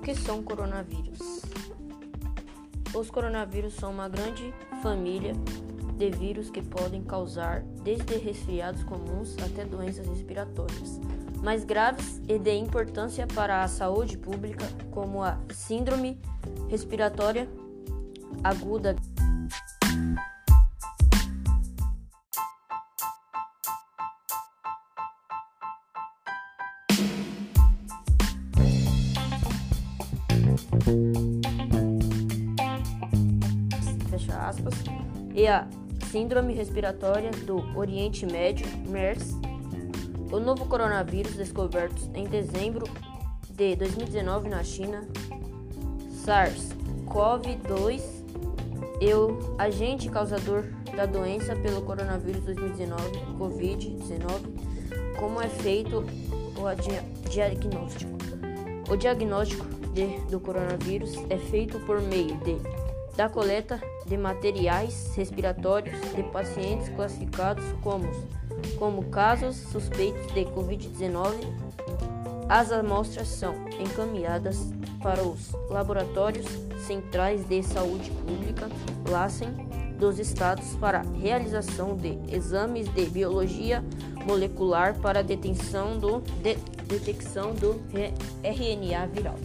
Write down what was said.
O que são coronavírus? Os coronavírus são uma grande família de vírus que podem causar desde resfriados comuns até doenças respiratórias mais graves e de importância para a saúde pública, como a síndrome respiratória aguda. Fecha aspas. E a Síndrome Respiratória do Oriente Médio, MERS, o novo coronavírus descoberto em dezembro de 2019 na China, SARS-CoV-2, e o agente causador da doença pelo coronavírus 2019, COVID-19, como é feito o diagnóstico. O diagnóstico do coronavírus é feito por meio de, da coleta de materiais respiratórios de pacientes classificados como como casos suspeitos de Covid-19, as amostras são encaminhadas para os laboratórios centrais de saúde pública, LACEN, dos estados para realização de exames de biologia molecular para detenção do, de, detecção do RNA viral.